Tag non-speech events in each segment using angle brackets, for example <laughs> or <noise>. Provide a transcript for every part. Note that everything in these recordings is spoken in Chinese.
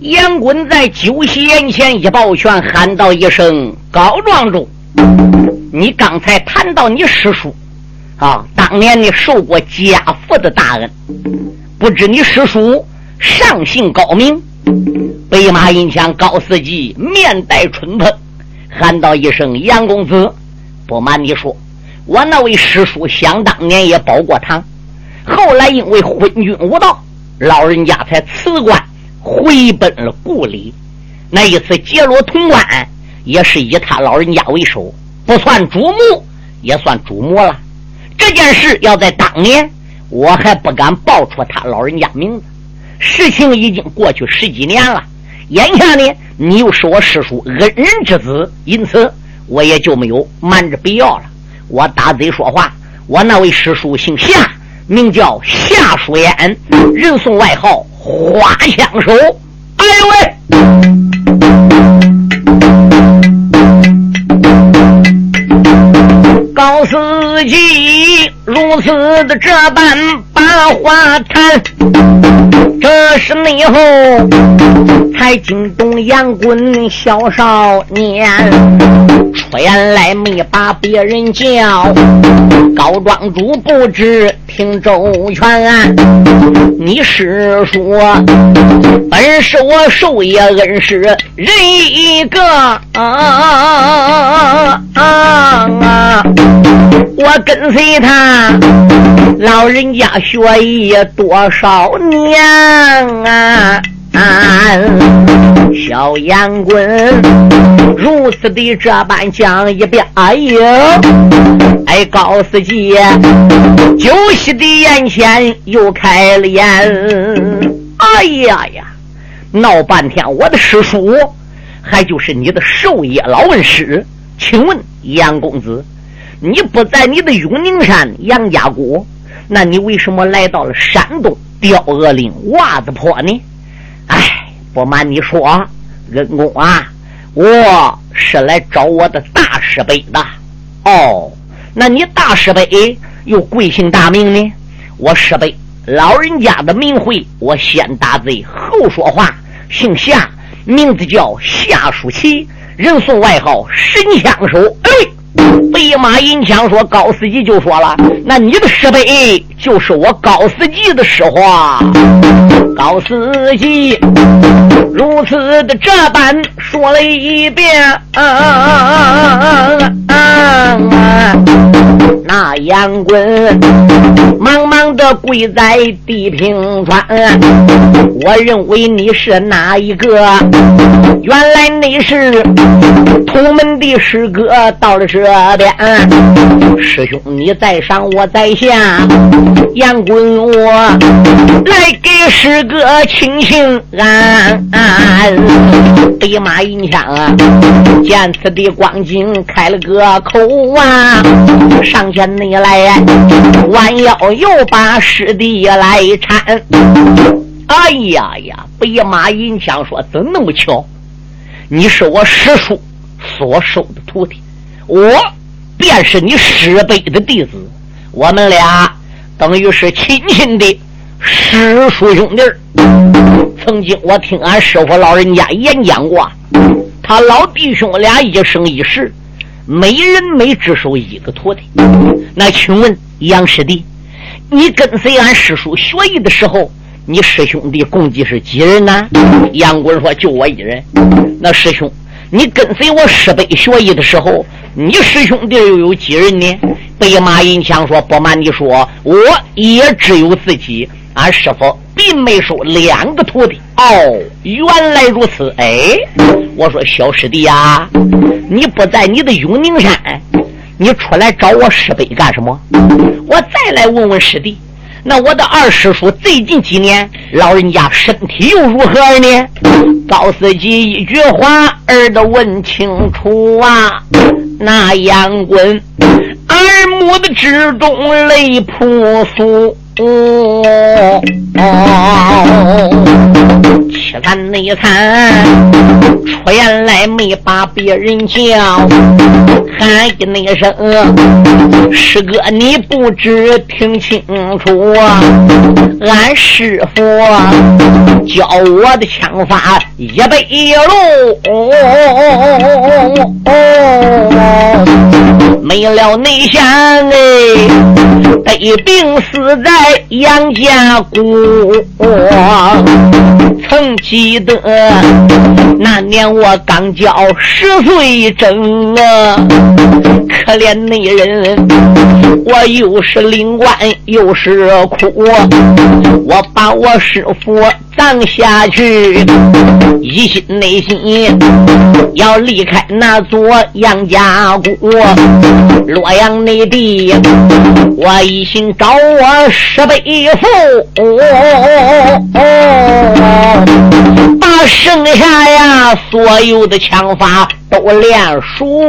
杨滚在酒席眼前一抱拳，喊道一声：“高庄主，你刚才谈到你师叔啊，当年你受过家父的大恩，不知你师叔上姓高明？”北马银枪高司机面带春风，喊道一声：“杨公子，不瞒你说，我那位师叔想当年也保过堂，后来因为昏君无道，老人家才辞官。”回奔了故里，那一次结罗潼关，也是以他老人家为首，不算主母，也算主母了。这件事要在当年，我还不敢报出他老人家名字。事情已经过去十几年了，眼下呢，你又是我师叔恩人之子，因此我也就没有瞒着必要了。我打嘴说话，我那位师叔姓夏，名叫夏书烟，人送外号。花枪手，哎呦喂！高司机如此的这般把话谈，这是内后才惊动杨棍小少年，原来没把别人叫。高庄主不知听周全，你是说本是我寿爷恩师人一个啊啊！我跟随他老人家学艺多少年啊！小杨棍如此的这般讲一遍，哎呦，哎高司机，酒席的眼前又开了眼，哎呀呀，闹半天我的师叔还就是你的寿爷老恩师，请问杨公子，你不在你的永宁山杨家谷，那你为什么来到了山东刁恶岭袜子坡呢？哎，不瞒你说，恩公啊，我是来找我的大师辈的。哦，那你大师辈又贵姓大名呢？我师辈老人家的名讳，我先打嘴后说话，姓夏，名字叫夏书奇，人送外号神枪手。哎。飞马银枪说：“高司机就说了，那你的师辈就是我高司机的实话。高司机如此的这般说了一遍。那杨棍忙忙的跪在地平川，我认为你是哪一个？原来你是同门的师哥，到了这边。师兄你在上，我在下，杨棍我来给师哥请请安。北马银枪啊，见此的光景，开了个口啊，上前。你来，弯腰又把师弟来搀。哎呀呀！白马银枪说：“怎那么巧？你是我师叔所收的徒弟，我便是你师辈的弟子。我们俩等于是亲亲的师叔兄弟。曾经我听俺师傅老人家演讲过，他老弟兄俩一生一世。”每人每只收一个徒弟，那请问杨师弟，你跟随俺师叔学艺的时候，你师兄弟共计是几人呢？杨棍说：“就我一人。”那师兄，你跟随我师伯学艺的时候，你师兄弟又有几人呢？白马银枪说：“不瞒你说，我也只有自己。俺师傅并没收两个徒弟。”哦，原来如此。哎，我说小师弟呀。你不在你的永宁山，你出来找我师辈干什么？我再来问问师弟，那我的二师叔最近几年老人家身体又如何呢？高司机一句话儿都问清楚啊！那杨棍耳目的之中泪扑簌。哦哦，凄惨内惨，出言来没把别人叫，喊一那声，师哥你不知听清楚，俺师傅教我的枪法一百路，没了内线哎，得病死在杨家谷。曾记得那年我刚交十岁整啊，可怜那人，我又是灵官又是苦，我把我师傅葬下去，一心内心要离开那座杨家谷，洛阳内地，我一心找我十倍父。把剩下呀所有的枪法都练熟。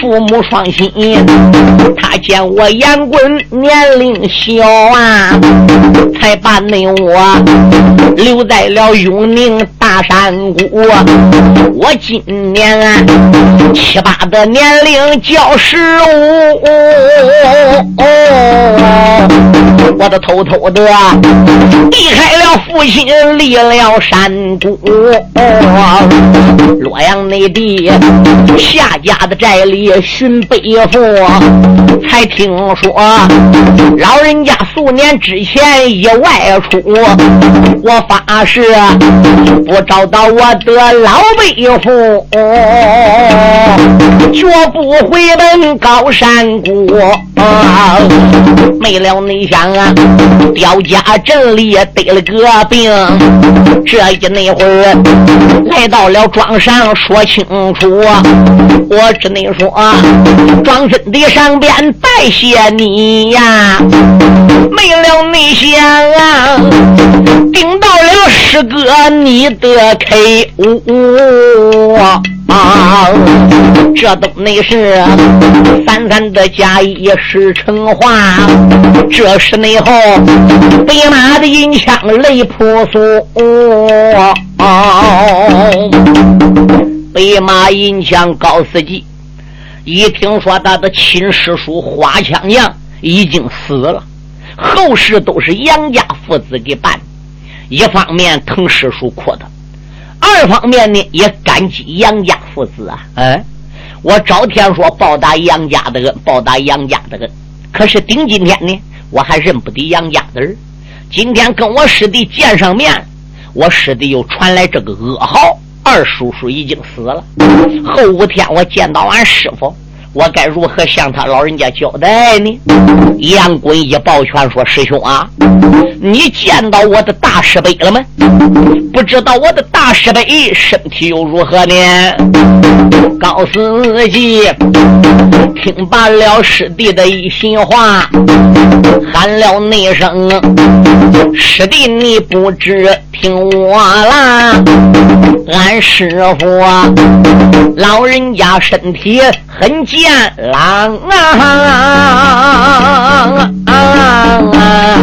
父母双心，他见我杨棍年龄小啊，才把那我留在了永宁大山谷。我今年啊七八的年龄叫十五，哦我都偷偷的离开了父亲，离了山谷。洛阳内地。夏家的寨里寻北父，才听说老人家数年之前已外出。我发誓不找到我的老北父，绝不回奔高山谷。没了内想啊，刁家镇里得了个病，这一那会儿来到了庄上说清楚。我只能说，庄真的上边拜谢你呀，没了内想啊，顶到了师哥你的 K 五啊，这都那是三三的假意是成话，这是内后北马的银枪雷扑簌。北马银枪高司机一听说他的亲师叔花枪杨已经死了，后事都是杨家父子给办。一方面疼师叔哭的，二方面呢也感激杨家父子啊。哎，我朝天说报答杨家的恩，报答杨家的恩。可是顶今天呢，我还认不得杨家的人。今天跟我师弟见上面，我师弟又传来这个噩耗。二叔叔已经死了，后五天我见到俺师傅，我该如何向他老人家交代呢？杨滚一抱拳说：“师兄啊，你见到我的大师伯了吗？不知道我的大师伯身体又如何呢？”高司机听罢了师弟的一席话，喊了那声：“师弟，你不知听我啦。”俺师傅老人家身体很健朗啊，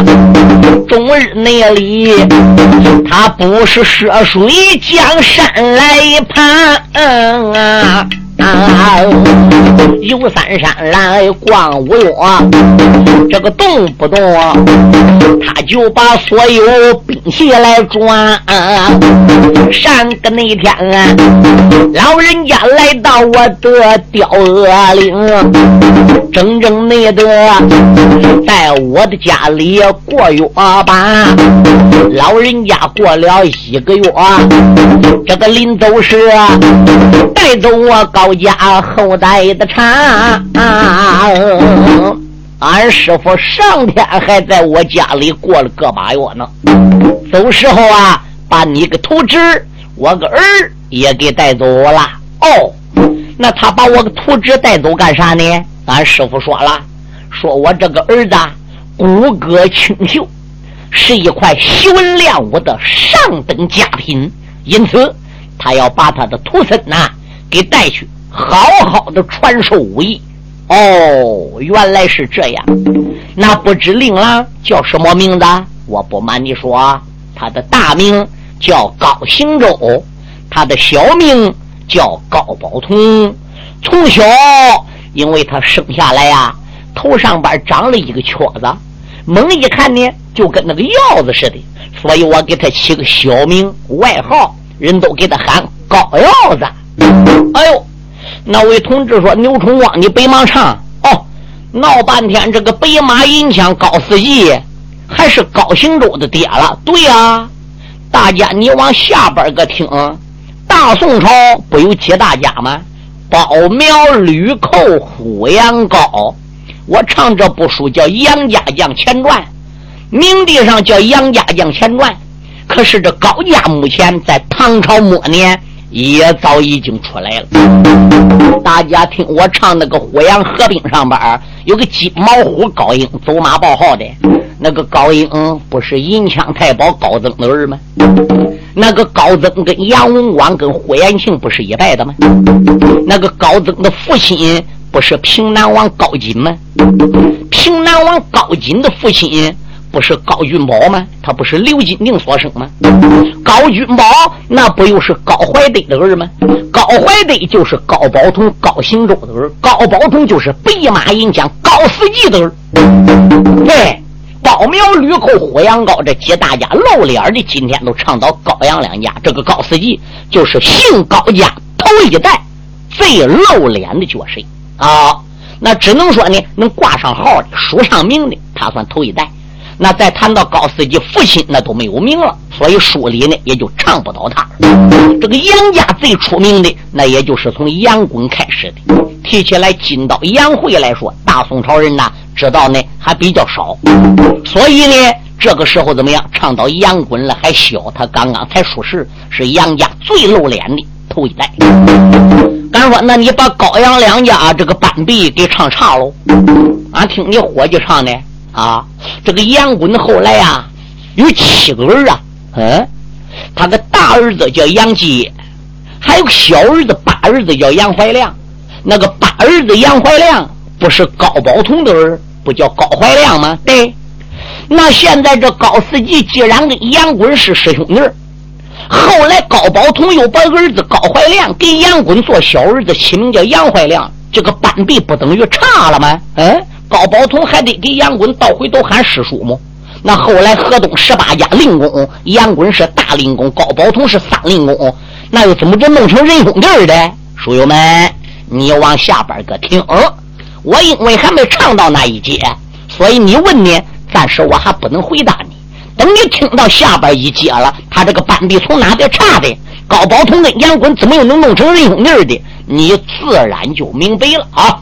终日那里他不是涉水江山来攀啊。啊！游三山来逛五岳，这个动不动他就把所有兵器来转。上个那天啊，老人家来到我的雕鹅岭，整整那的在我的家里过月吧。老人家过了一个月，这个临走时带走我高。家后代的产，俺师傅上天还在我家里过了个把月呢。走时候啊，把你个徒侄，我个儿也给带走了。哦，那他把我个徒侄带走干啥呢？俺师傅说了，说我这个儿子骨骼清秀，是一块修文亮武的上等佳品，因此他要把他的徒孙呐给带去。好好的传授武艺哦，原来是这样。那不知令郎叫什么名字？我不瞒你说，他的大名叫高行周，他的小名叫高宝通。从小，因为他生下来呀，头上边长了一个圈子，猛一看呢，就跟那个鹞子似的，所以我给他起个小名，外号，人都给他喊高鹞子。哎呦，那位同志说：“牛崇光，你北忙唱哦，闹半天，这个白马银枪高司机还是高行周的爹了。”对呀，大家你往下边个听，大宋朝不有几大家吗？包苗吕寇虎杨高，我唱这部书叫《杨家将前传》，名地上叫《杨家将前传》，可是这高家目前在唐朝末年也早已经出来了。大家听我唱那个《虎阳合兵》上边有个金毛虎高英走马报号的，那个高英不是银枪太保高增的儿吗？那个高增跟杨文广跟霍延庆不是一代的吗？那个高增的父亲不是平南王高锦吗？平南王高锦的父亲不是高君宝吗？他不是刘金定所生吗？高君宝那不又是高怀德的儿吗？高怀德就是高宝通、高行周的儿，高宝通就是北马银枪高司机的儿。对。高苗、吕寇、火阳高这几大家露脸的，今天都唱到高阳两家。这个高司机就是姓高家头一代最露脸的角色啊。那只能说呢，能挂上号的、署上名的，他算头一代。那再谈到高司机父亲，那都没有名了，所以书里呢也就唱不到他。这个杨家最出名的，那也就是从杨滚开始的。提起来金刀杨慧来说，大宋朝人呐。知道呢还比较少，所以呢这个时候怎么样？唱到杨滚了还小，他刚刚才出世，是杨家最露脸的头一代。敢说，那你把高杨两家这个班壁给唱差喽？俺听你伙计唱的啊，这个杨滚后来呀有七个儿啊，嗯，他的大儿子叫杨继，还有个小儿子八儿子叫杨怀亮，那个八儿子杨怀亮不是高宝通的儿。不叫高怀亮吗？对，那现在这高司机既然跟杨滚是师兄弟，后来高宝通又把儿子高怀亮给杨滚做小儿子，起名叫杨怀亮，这个班辈不等于差了吗？嗯，高宝通还得给杨滚倒回头喊师叔吗？那后来河东十八家令公，杨滚是大令公，高宝通是三令公，那又怎么着弄成仁兄弟的？书友们，你往下边个听。我因为还没唱到那一节，所以你问呢，暂时我还不能回答你。等你听到下边一节了，他这个班底从哪边差的？高宝通跟杨滚怎么又能弄成仁兄弟的？你自然就明白了啊！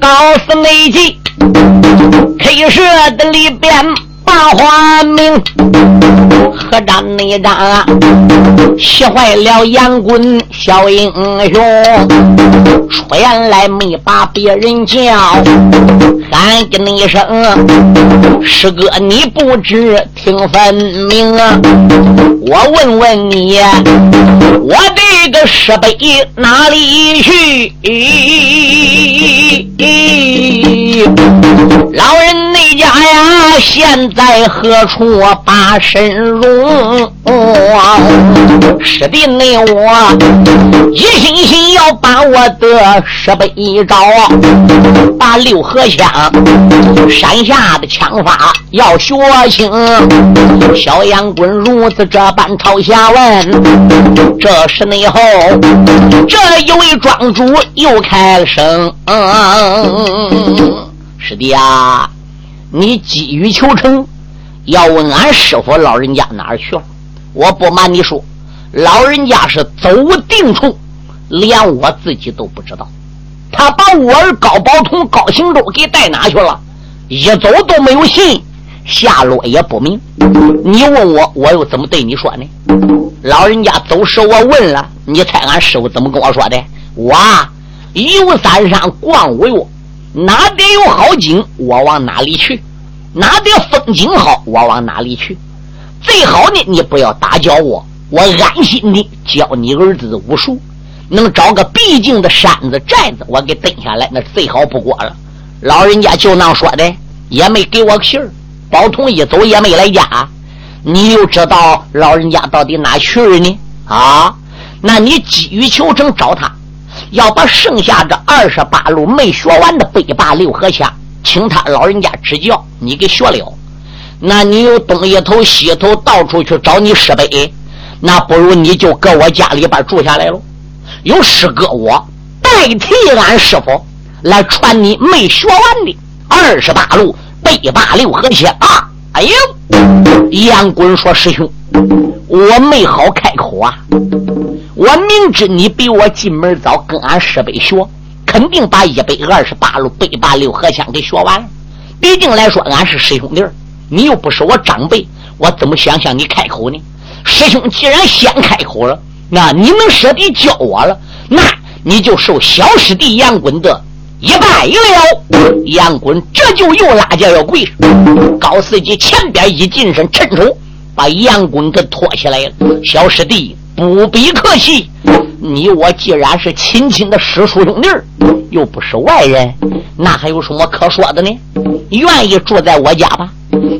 告诉内记，K 社的里边。大花名，何战内战，气坏了杨棍小英雄。出言来没把别人叫，喊个一声，师哥你不知听分明。我问问你，我的个师辈哪里去？老人呀，现在何处把身容？师弟内我一心心要把我的师辈找，把六合枪山下的枪法要学清。小杨棍如此这般朝下问，这时内后这一位庄主又开了声。师弟啊，你急于求成，要问俺师傅老人家哪儿去了？我不瞒你说，老人家是走无定处，连我自己都不知道。他把我儿高宝通、高行周给带哪去了？一走都没有信，下落也不明。你问我，我又怎么对你说呢？老人家走时，我问了，你猜俺师傅怎么跟我说的？我啊游三山，逛五岳。哪点有好景，我往哪里去；哪点风景好，我往哪里去。最好呢，你不要打搅我，我安心的教你儿子武术。能找个僻静的山子、寨子，我给蹲下来，那最好不过了。老人家就那说的，也没给我信儿。包同一走也没来家，你又知道老人家到底哪去了呢？啊，那你急于求成找他，要把剩下这二十八路没学完的北霸六合枪，请他老人家指教，你给学了。那你又东一头西一头到处去找你师伯，那不如你就搁我家里边住下来喽。有师哥我代替俺师傅来传你没学完的二十八路北霸六合枪啊！哎呦，杨滚说师兄，我没好开口啊。我明知你比我进门早，跟俺师辈学，肯定把一百二十八路北八六合枪给学完。毕竟来说，俺是师兄弟。你又不是我长辈，我怎么想向你开口呢？师兄既然先开口了，那你能舍得教我了，那你就受小师弟杨滚的一拜了。杨滚这就又拉架要跪。高司机前边一近身，伸手把杨滚给拖起来了。小师弟不必客气，你我既然是亲亲的师叔兄弟又不是外人，那还有什么可说的呢？愿意住在我家吧。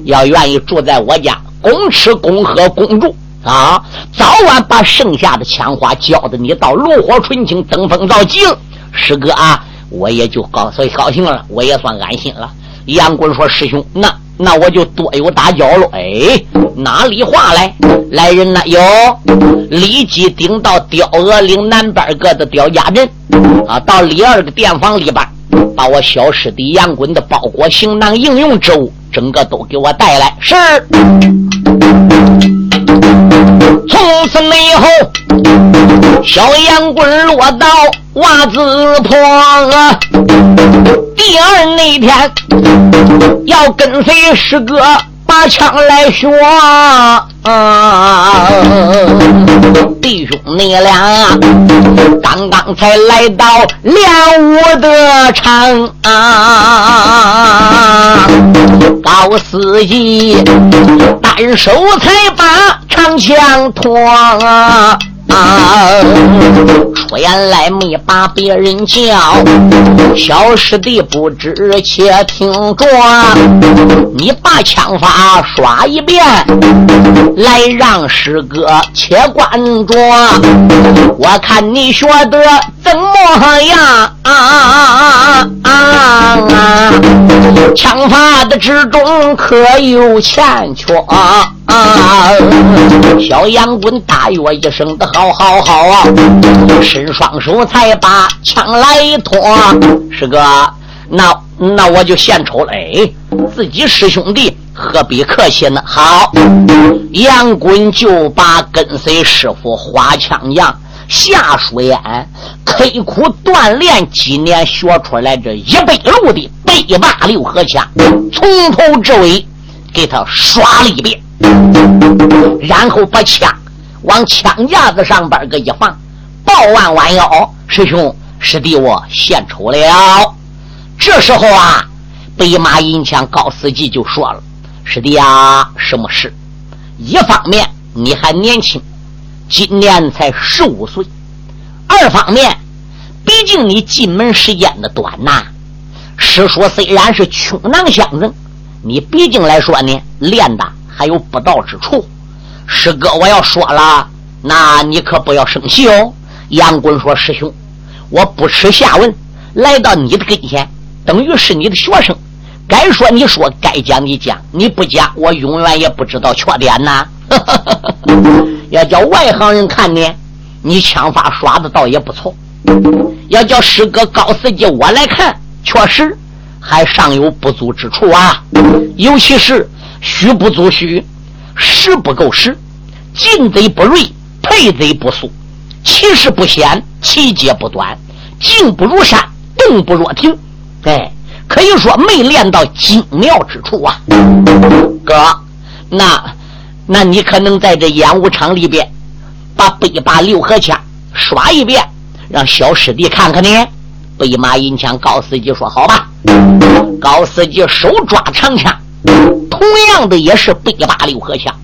要愿意住在我家，公吃公喝公住啊！早晚把剩下的枪花交的你到炉火纯青，登峰造极了。师哥啊，我也就高所以高兴了，我也算安心了。杨棍说：“师兄，那那我就多有打搅了。”哎，哪里话来？来人呐！有，立即顶到雕鹅岭南边个的刁家镇啊，到李二个店房里边，把我小师弟杨棍的包裹行囊、应用之物。整个都给我带来，是。从此以后，小杨棍落到袜子坡。第二那天，要跟随师哥。把枪来学，弟兄你俩刚刚才来到练武的场啊，高司机单手才把长枪托。啊！出言来没把别人叫，小师弟不知且听着，你把枪法耍一遍，来让师哥且关着，我看你学得怎么样？啊啊啊啊！枪法的之中可有欠缺？啊！小杨棍大约一声的好好好啊，伸双手才把枪来拖。师哥，那那我就献丑了。哎，自己师兄弟何必客气呢？好，杨棍就把跟随师傅花枪样夏书烟刻苦锻炼几年学出来这一百路的北霸六合枪，从头至尾给他刷了一遍。然后把枪往枪架子上边个一放，抱腕弯腰，师兄师弟我献丑了。这时候啊，北马银枪高司机就说了：“师弟啊，什么事？一方面你还年轻，今年才十五岁；二方面，毕竟你进门时间的短呐。师叔虽然是穷囊相赠，你毕竟来说呢，练的。”还有不到之处，师哥，我要说了，那你可不要生气哦。杨棍说：“师兄，我不耻下问，来到你的跟前，等于是你的学生，该说你说，该讲你讲，你不讲，我永远也不知道缺点呐。<laughs> 要叫外行人看呢，你枪法耍的倒也不错；要叫师哥高司机我来看，确实还尚有不足之处啊，尤其是。”虚不足虚，实不够实，进贼不锐，退贼不速，其势不显，其节不短，静不如山，动不若停。哎，可以说没练到精妙之处啊！哥，那那你可能在这演武场里边，把北把六合枪耍一遍，让小师弟看看呢？北马银枪高司机说：“好吧。”高司机手抓长枪。同样的也是北八六合枪，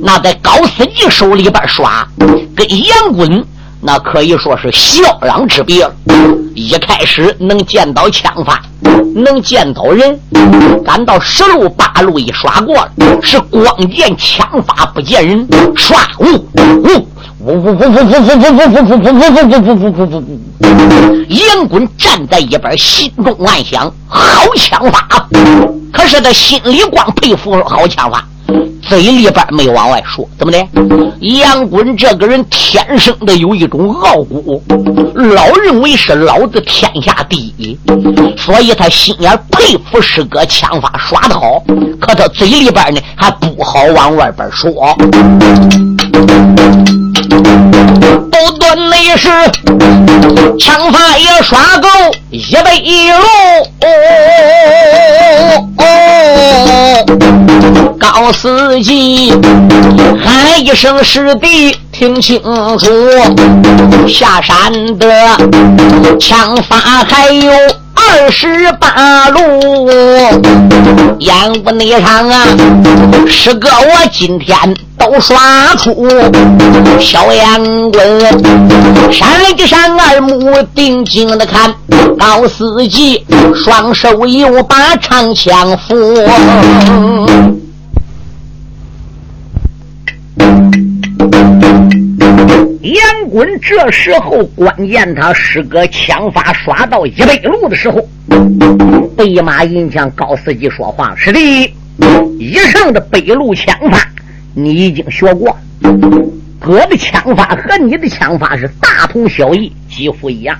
那在高司机手里边耍，跟杨棍那可以说是霄壤之别。一开始能见到枪法，能见到人，赶到十路八路一刷过了，是光见枪法不见人，唰呜呜。呜呜呜呜呜呜呜呜呜呜呜呜呜呜呜呜呜！杨滚站在一边，心中暗想：好枪法。可是他心里光佩服好枪法，嘴里边没往外说。怎么的？杨滚这个人天生的有一种傲骨，老认为是老子天下第一，所以他心眼佩服师哥枪法耍得好。可他嘴里边呢，还不好往外边说。不断内是枪法也耍够一百一路，高司机喊一声师弟听清楚，下山的枪法还有。二十八路，烟雾内场啊，师哥我今天都耍出小烟棍，山一山二目定睛的看，高司机双手又把长枪扶。杨滚这时候关键，他师哥枪法耍到一百路的时候，被马银枪高司机说话：“师弟，以上的北路枪法你已经学过，哥的枪法和你的枪法是大同小异，几乎一样。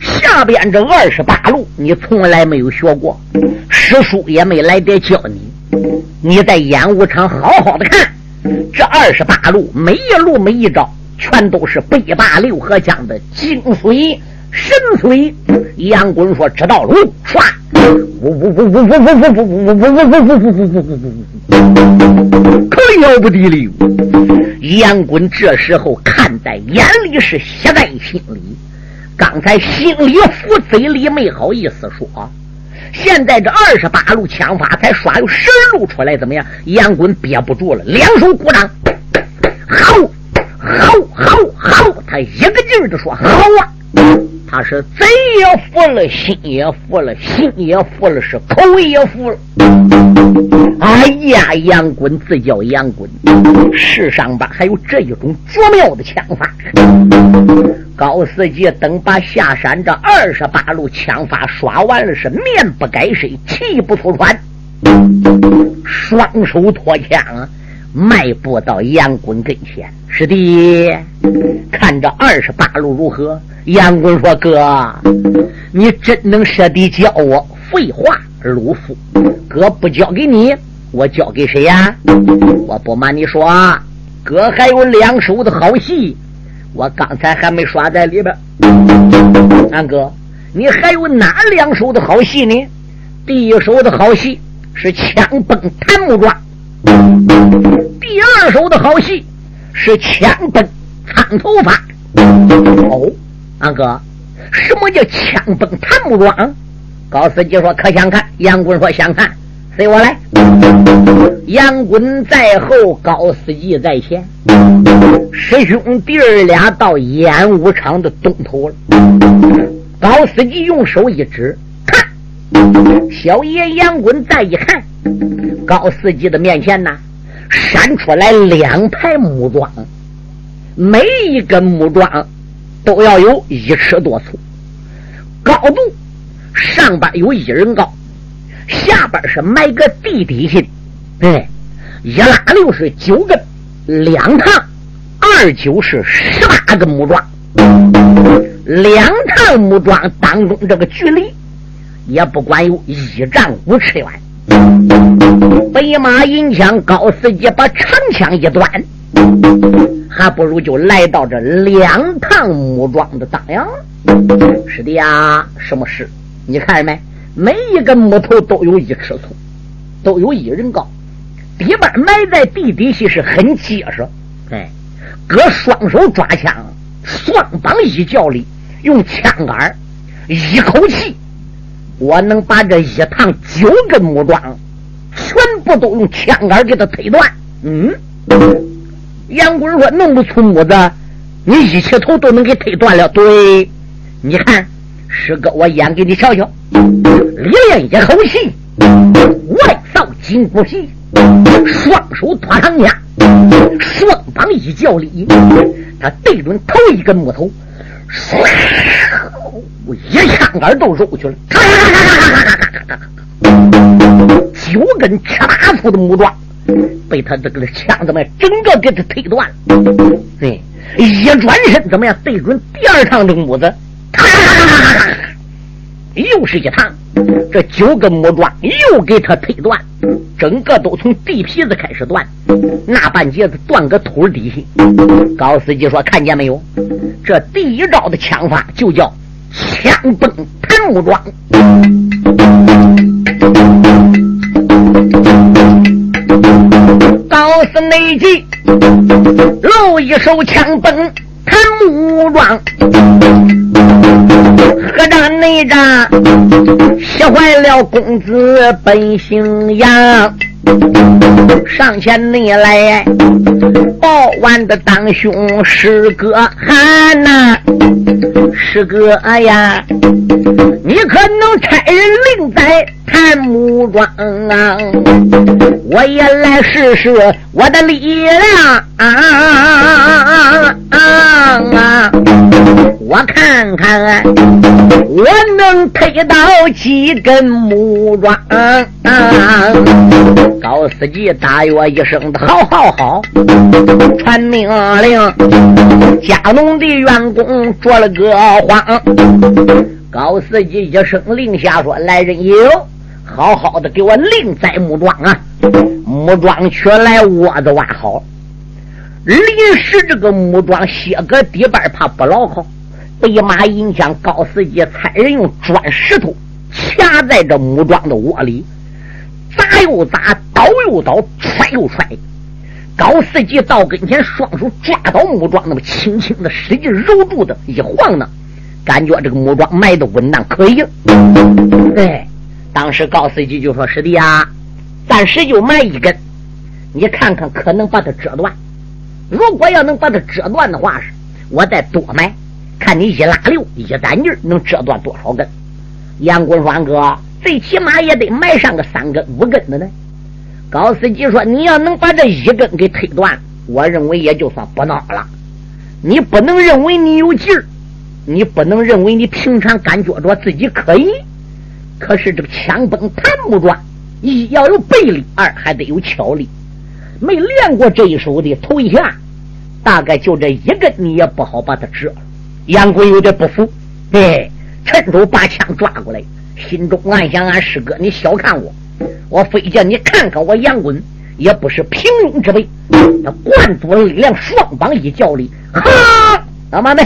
下边这二十八路你从来没有学过，师叔也没来得教你。你在演武场好好的看这二十八路，每一路每一招。”全都是北霸六合枪的精髓神髓。杨棍说：“知道了。”唰，呜呜呜呜呜呜呜呜呜呜呜呜呜呜可了不得了！杨棍这时候看在眼里，是写在心里。刚才心里服，嘴里没好意思说。现在这二十八路枪法才耍有十路出来，怎么样？杨棍憋不住了，两手鼓掌，好。好，好，好！他一个劲儿的说：“好啊！”他是嘴也服了，心也服了，心也服了，是口也服了。哎呀，杨棍自叫杨棍，世上吧还有这一种绝妙的枪法。高司机等把下山这二十八路枪法耍完了，是面不改色，气不出喘，双手托枪。迈步到杨棍跟前，师弟，看这二十八路如何？杨棍说：“哥，你真能舍得教我？废话，鲁夫，哥不教给你，我教给谁呀？我不瞒你说，哥还有两手的好戏，我刚才还没耍在里边。俺哥，你还有哪两手的好戏呢？第一手的好戏是枪崩檀木桩。”第二手的好戏是枪崩苍头发。哦，安哥，什么叫枪崩檀木桩？高司机说：“可想看？”杨棍说：“想看。”随我来。杨棍在后，高司机在前。师兄弟俩到演武场的东头了。高司机用手一指，看。小爷杨棍再一看，高司机的面前呢？闪出来两排木桩，每一根木桩都要有一尺多粗，高度上边有一人高，下边是埋个地底下的，对，一拉六是九根，两趟二九是十八根木桩，两趟木桩当中这个距离也不管有一丈五尺远。北马银枪高司机把长枪一端，还不如就来到这两趟木桩的当阳。是的呀，什么事？你看见没？每一根木头都有一尺粗，都有一人高，底板埋在地底下是很结实。哎，搁双手抓枪，双膀一较力，用枪杆一口气，我能把这一趟九根木桩。全部都用枪杆给它推断。嗯，杨棍说：“弄不出木子，你一起头都能给推断了。”对，你看师哥，我演给你瞧瞧。李练一口气，外扫金箍皮，双手托长枪，双膀一叫力，他对准头一根木头，一枪杆都肉去了。九根尺八粗的木桩，被他这个枪怎么，整个给他推断了。对，一转身怎么样，对准第二趟的木子，又是一趟，这九根木桩又给他推断，整个都从地皮子开始断，那半截子断个腿底下。高司机说：“看见没有？这第一招的枪法就叫枪崩弹木桩。”高司内急，露一手枪崩弹木桩。何战内战，吓坏了公子本姓杨。上前内来报完的当兄师哥喊呐，师哥呀，你可能差人领在看木桩啊？我也来试试我的力量啊！我看看我能推到几根木桩。高司机大约一声的好好好，传命令，家农的员工着了个慌。高司机一声令下说：“来人有，好好的给我另栽木桩啊！木桩取来窝子挖好。临时这个木桩歇个底板怕不牢靠，北马银枪高司机差人用砖石头卡在这木桩的窝里。”砸又砸，倒又倒，踹又踹。高司机到跟前，双手抓到木桩，那么轻轻的使劲揉住的，一晃呢，感觉这个木桩埋的稳当可以。哎，当时高司机就说：“师弟啊，暂时就埋一根，你看看可能把它折断。如果要能把它折断的话，我再多埋，看你一拉溜一攒劲能折断多少根。”杨棍双哥。最起码也得埋上个三根五根的呢。高司机说：“你要能把这一根给推断，我认为也就算不孬了。你不能认为你有劲儿，你不能认为你平常感觉着自己可以。可是这个枪崩弹不转，一要有背力，二还得有巧力。没练过这一手的头一下，大概就这一个，你也不好把它折了。”杨贵有点不服，哎，趁手把枪抓过来。心中暗想：俺师哥，你小看我，我非叫你看看我杨棍，也不是平庸之辈。那灌足了力量，双膀一叫力，哈！老妈妹，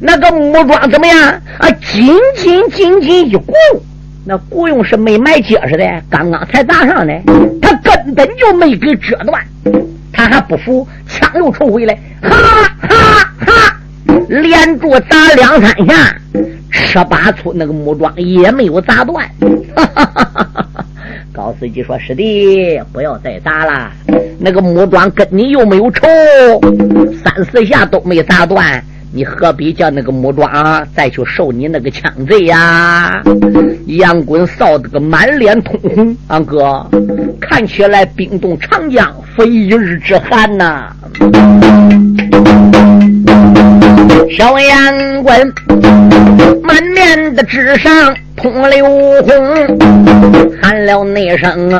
那个木桩怎么样？啊，紧紧紧紧一鼓，那鼓用是没埋结实的，刚刚才砸上的，他根本就没给折断。他还不服，枪又抽回来，哈哈哈！连住砸两三下。十八粗那个木桩也没有砸断，哈哈哈哈哈高司机说：“师弟，不要再砸了，那个木桩跟你又没有仇，三四下都没砸断，你何必叫那个木桩再去受你那个枪罪呀？”杨滚臊得个满脸通红，俺哥看起来冰冻长江非一日之寒呐。小杨滚满面的纸上通流红，喊了那声：“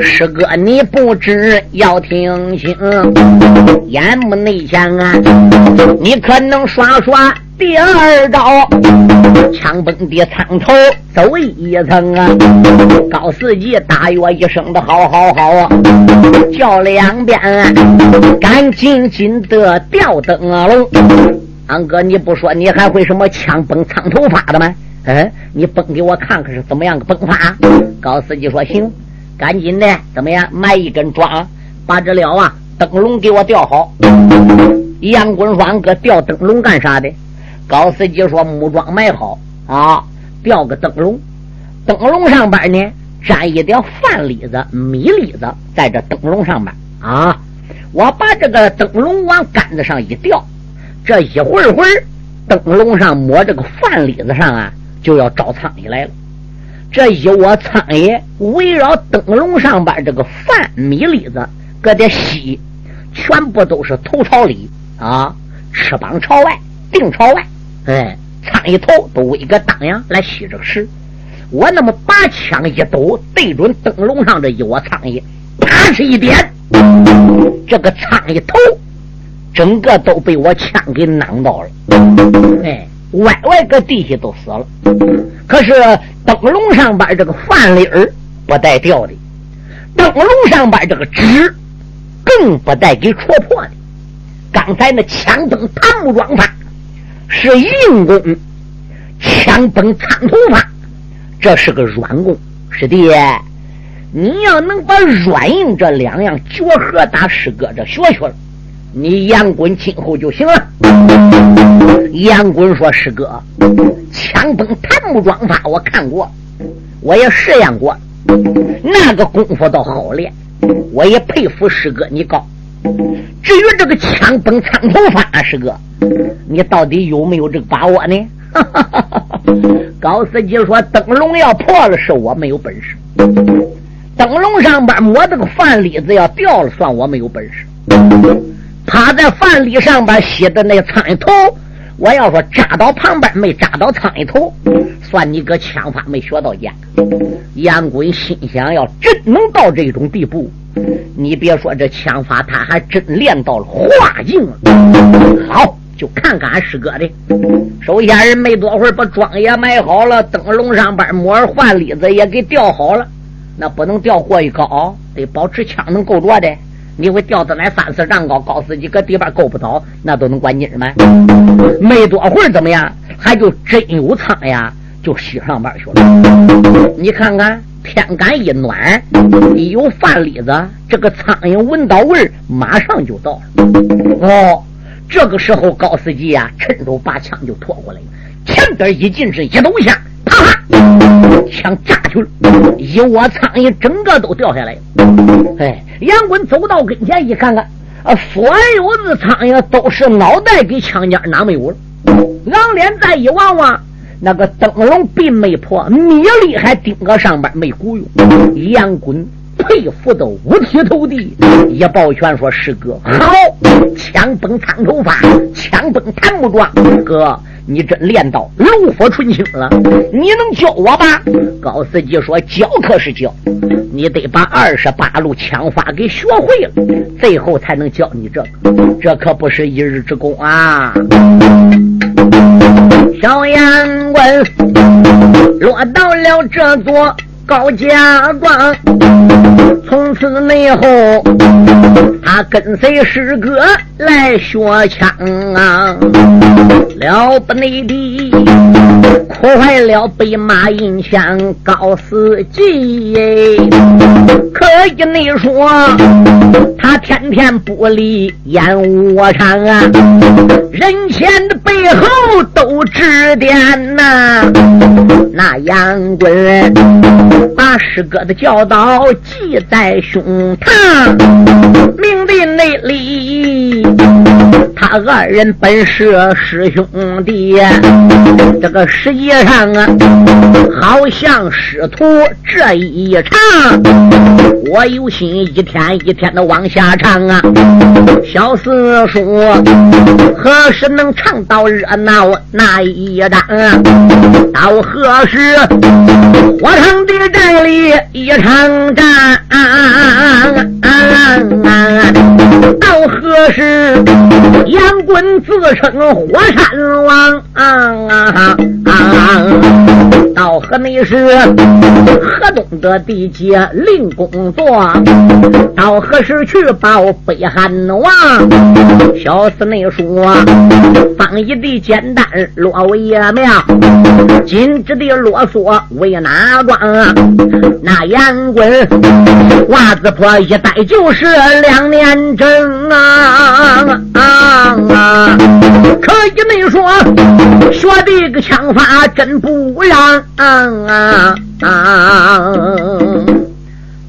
师哥，你不知要听清，眼目内向啊，你可能耍耍。”第二招，枪崩的苍头走一层啊！高司机大约一声的好好好啊，叫两遍，啊赶紧紧的吊灯笼。俺哥，你不说你还会什么枪崩苍头发的吗？嗯，你崩给我看看是怎么样个崩法？高司机说行，赶紧的，怎么样？买一根桩，把这料啊灯笼给我吊好。杨棍双哥吊灯笼干啥的？高司机说：“木桩埋好啊，吊个灯笼，灯笼上边呢粘一点饭粒子、米粒子，在这灯笼上边啊。我把这个灯笼往杆子上一吊，这一会儿会儿灯笼上摸这个饭粒子上啊，就要招苍蝇来了。这一窝苍蝇围绕灯笼上边这个饭米粒子搁点吸，全部都是头朝里啊，翅膀朝外，腚朝外，哎，苍蝇头都围个当阳来吸这个食。我那么把枪一抖，对准灯笼上这一窝苍蝇，啪哧一点，这个苍蝇头整个都被我枪给囊到了，哎，歪歪搁地下都死了。可是灯笼上边这个饭粒儿不带掉的，灯笼上边这个纸更不带给戳破的。刚才那枪崩檀木桩法是硬功，枪崩苍头法。这是个软功，师弟，你要能把软硬这两样结合打师哥这学学了，你杨棍今后就行了。杨棍说：“师哥，枪崩檀木桩法我看过，我也试验过，那个功夫倒好练，我也佩服师哥你高。至于这个枪崩苍头法，师哥，你到底有没有这个把握呢？” <laughs> 高司机说：“灯笼要破了，是我没有本事；灯笼上边抹这个饭粒子要掉了，算我没有本事。趴在饭粒上边吸的那苍蝇头，我要说扎到旁边没扎到苍蝇头，算你个枪法没学到家。”杨棍心想：要真能到这种地步，你别说这枪法，他还真练到了化境了。好。就看看俺师哥的手下人没多会儿把庄也埋好了，灯笼上边木耳换粒子也给吊好了。那不能吊过于高，得保持枪能够着的。你会吊到那三四丈高，高司机搁地边够不着，那都能管劲吗？没多会儿怎么样？还就真有苍呀，就吸上边去了。你看看天干一暖，一有饭粒子，这个苍蝇闻到味儿，马上就到了。哦。这个时候，高司机呀，趁手把枪就拖过来，前边一进是一抖下，啪啪，枪炸去了，一窝苍蝇整个都掉下来。哎，杨棍走到跟前一看看，啊，所有的苍蝇都是脑袋给枪尖哪没有了？仰脸再一望望，那个灯笼并没破，米粒还钉个上边没鼓用。杨棍。佩服的五体投地，一抱拳说：“师哥好，枪崩苍头发，枪崩檀木桩，哥你真练到炉火纯青了。你能教我吧？”高司机说：“教可是教，你得把二十八路枪法给学会了，最后才能教你这个。这可不是一日之功啊！”小杨棍落到了这座。高家庄，从此以后，他跟随师哥来学枪啊，了不内的破坏了被马银枪高司机。可以你说，天不离烟窝场啊，人前的背后都指点呐，那杨棍。把师哥的教导记在胸膛，命的内里，他二人本是师兄弟，这个实际上啊，好像师徒这一场，我有心一天一天的往下唱啊。小四叔何时能唱到热闹那一档？到何时我唱的？战里一场战，到何时杨棍自称火山王？到河内时河东的地界令工作？到何时去报北汉王？小四内说，方一的简单落为庙，今之的啰嗦为哪桩？那烟棍袜子破一戴就是两年整啊！啊可以没说学的个枪法真不让啊啊啊！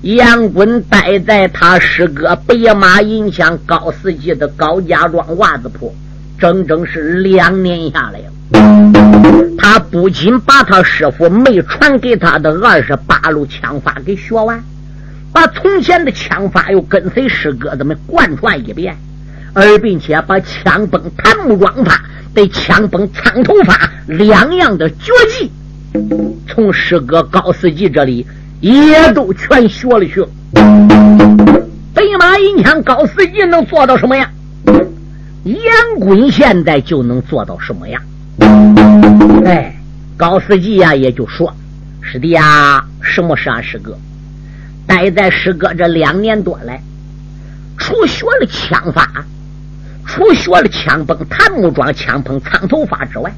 杨棍待在他师哥白马银枪高司机的高家庄袜子铺，整整是两年下来了。他不仅把他师傅没传给他的二十八路枪法给学完，把从前的枪法又跟随师哥子们贯穿一遍，而并且把枪崩檀木桩法、对枪崩苍头法两样的绝技，从师哥高司机这里也都全学了去。北马银枪高司机能做到什么样？杨滚现在就能做到什么样？哎，高司机呀，也就说：“师弟呀，什么是啊，师哥？待在师哥这两年多来，除学了枪法，除学了枪崩檀木桩、枪崩苍头法之外，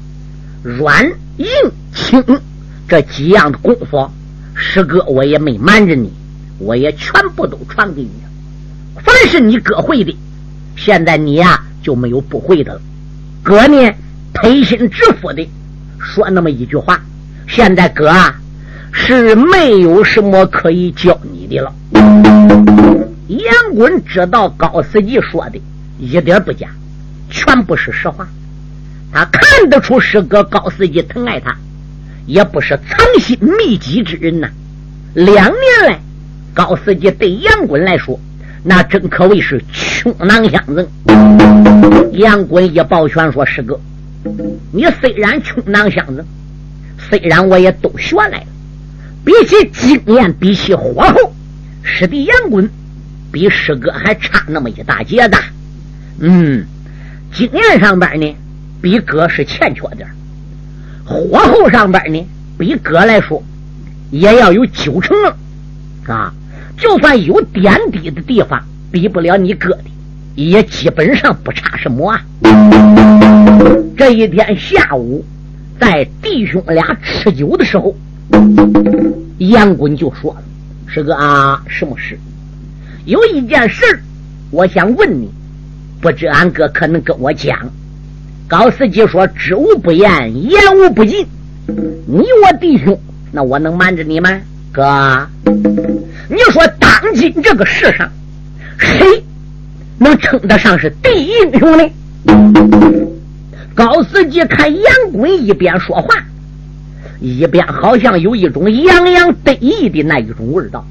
软、硬、轻这几样的功夫，师哥我也没瞒着你，我也全部都传给你。凡是你哥会的，现在你呀。”就没有不会的了。哥呢，推心置腹的说那么一句话。现在哥啊，是没有什么可以教你的了。杨滚知道高司机说的一点不假，全部是实话。他看得出师哥高司机疼爱他，也不是藏心秘籍之人呐。两年来，高司机对杨滚来说。那真可谓是穷囊相赠。杨滚一抱拳说：“师哥，你虽然穷囊相赠，虽然我也都学来了，比起经验，比起火候，师弟杨滚比师哥还差那么一大截子。嗯，经验上边呢，比哥是欠缺点火候上边呢，比哥来说也要有九成啊。”就算有点底的地方，比不了你哥的，也基本上不差什么啊。这一天下午，在弟兄俩吃酒的时候，杨滚就说了：“师哥啊，什么事？有一件事我想问你，不知俺哥可能跟我讲？”高司机说：“知无不言，言无不尽。你我弟兄，那我能瞒着你吗，哥？”你说，当今这个世上，谁能称得上是第一英雄呢？高司机看杨滚一边说话，一边好像有一种洋洋得意的那一种味道，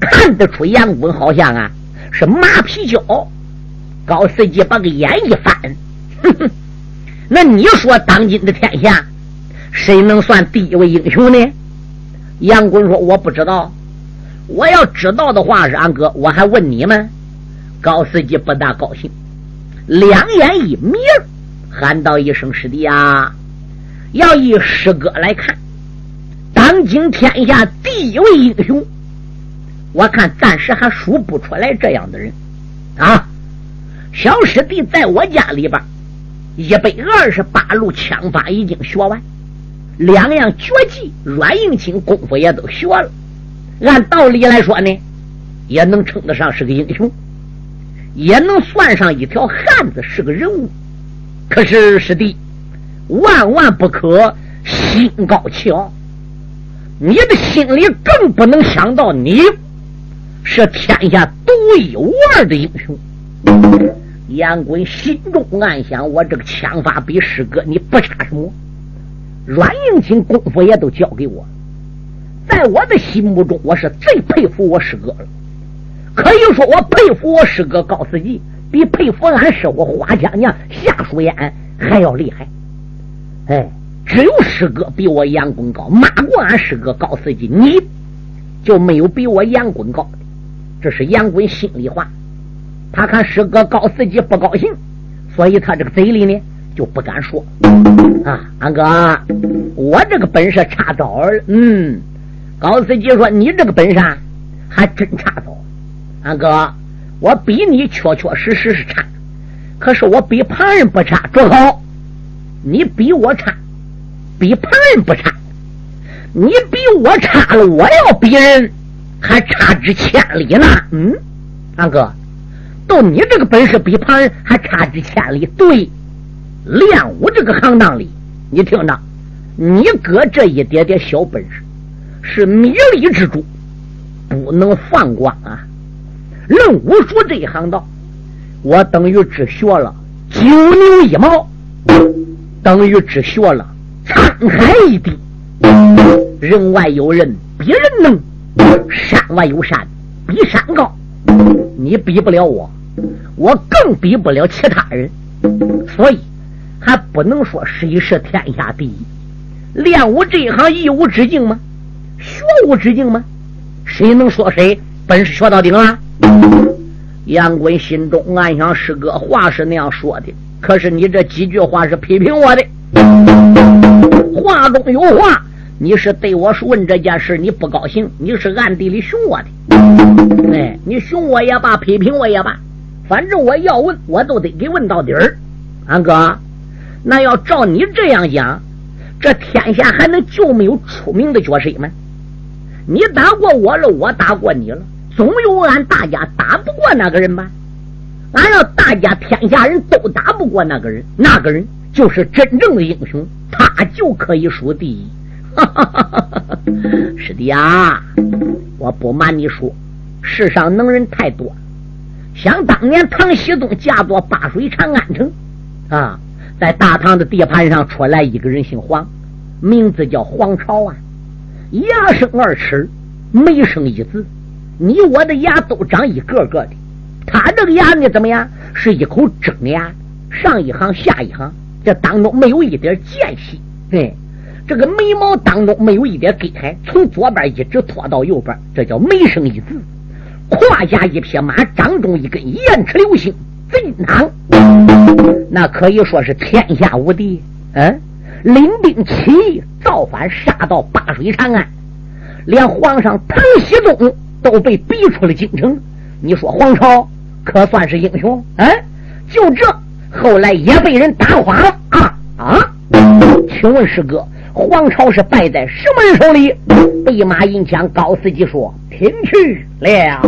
看得出杨滚好像啊是马皮胶。高司机把个眼一翻，哼哼，那你说，当今的天下，谁能算第一位英雄呢？杨滚说：“我不知道。”我要知道的话，是俺哥，我还问你们。高司机不大高兴，两眼一眯，喊道一声：“师弟啊！要以师哥来看，当今天下第一位英雄，我看暂时还数不出来这样的人啊！小师弟在我家里边，一百二十八路枪法已经学完，两样绝技软硬轻功夫也都学了。”按道理来说呢，也能称得上是个英雄，也能算上一条汉子，是个人物。可是师弟，万万不可心高气傲，你的心里更不能想到你是天下独一无二的英雄。杨贵心中暗想：我这个枪法比师哥你不差什么，软硬轻功夫也都教给我。在我的心目中，我是最佩服我师哥了。可以说，我佩服我师哥高司机，比佩服俺师傅花家娘夏淑燕还要厉害。哎，只有师哥比我杨棍高，骂过俺师哥高司机，你就没有比我杨棍高的。这是杨棍心里话。他看师哥高司机不高兴，所以他这个嘴里呢就不敢说。啊，安哥，我这个本事差早了。嗯。高司机说：“你这个本事还真差着，俺哥，我比你确确实实是差，可是我比旁人不差。住口！你比我差，比旁人不差，你比我差了，我要比人还差之千里呢。嗯，安哥，到你这个本事比旁人还差之千里。对，练武这个行当里，你听着，你哥这一点点小本事。”是米粒之珠，不能放光啊！论武术这一行道，我等于只学了九牛一毛，等于只学了沧海一滴。人外有人，比人能；山外有山，比山高。你比不了我，我更比不了其他人，所以还不能说谁是天下第一。练武这一行，一无止境吗？学无止境吗？谁能说谁本事学到顶了？杨贵心中暗想：师哥话是那样说的，可是你这几句话是批评我的，话中有话。你是对我问这件事你不高兴，你是暗地里凶我的。哎，你凶我也罢，批评我也罢，反正我要问，我都得给问到底儿。安哥，那要照你这样讲，这天下还能就没有出名的角色吗？你打过我了，我打过你了，总有俺大家打不过那个人吧？俺要大家天下人都打不过那个人，那个人就是真正的英雄，他就可以数第一。哈哈哈哈哈！师弟啊，我不瞒你说，世上能人太多。想当年唐僖宗驾坐八水长安城，啊，在大唐的地盘上出来一个人，姓黄，名字叫黄巢啊。牙生二齿，眉生一字，你我的牙都长一个个的。他这个牙呢，怎么样？是一口正牙，上一行下一行，这当中没有一点间隙。对。这个眉毛当中没有一点隔开，从左边一直拖到右边，这叫眉生一字。胯下一匹马，掌中一根燕齿流星贼囊，那可以说是天下无敌。嗯，领兵起义造反，杀到八水长安，连皇上唐僖宗都被逼出了京城。你说皇朝可算是英雄？嗯，就这，后来也被人打垮了啊啊！请问师哥？皇朝是败在什么人手里？一马银枪，高司机说：“听去了。”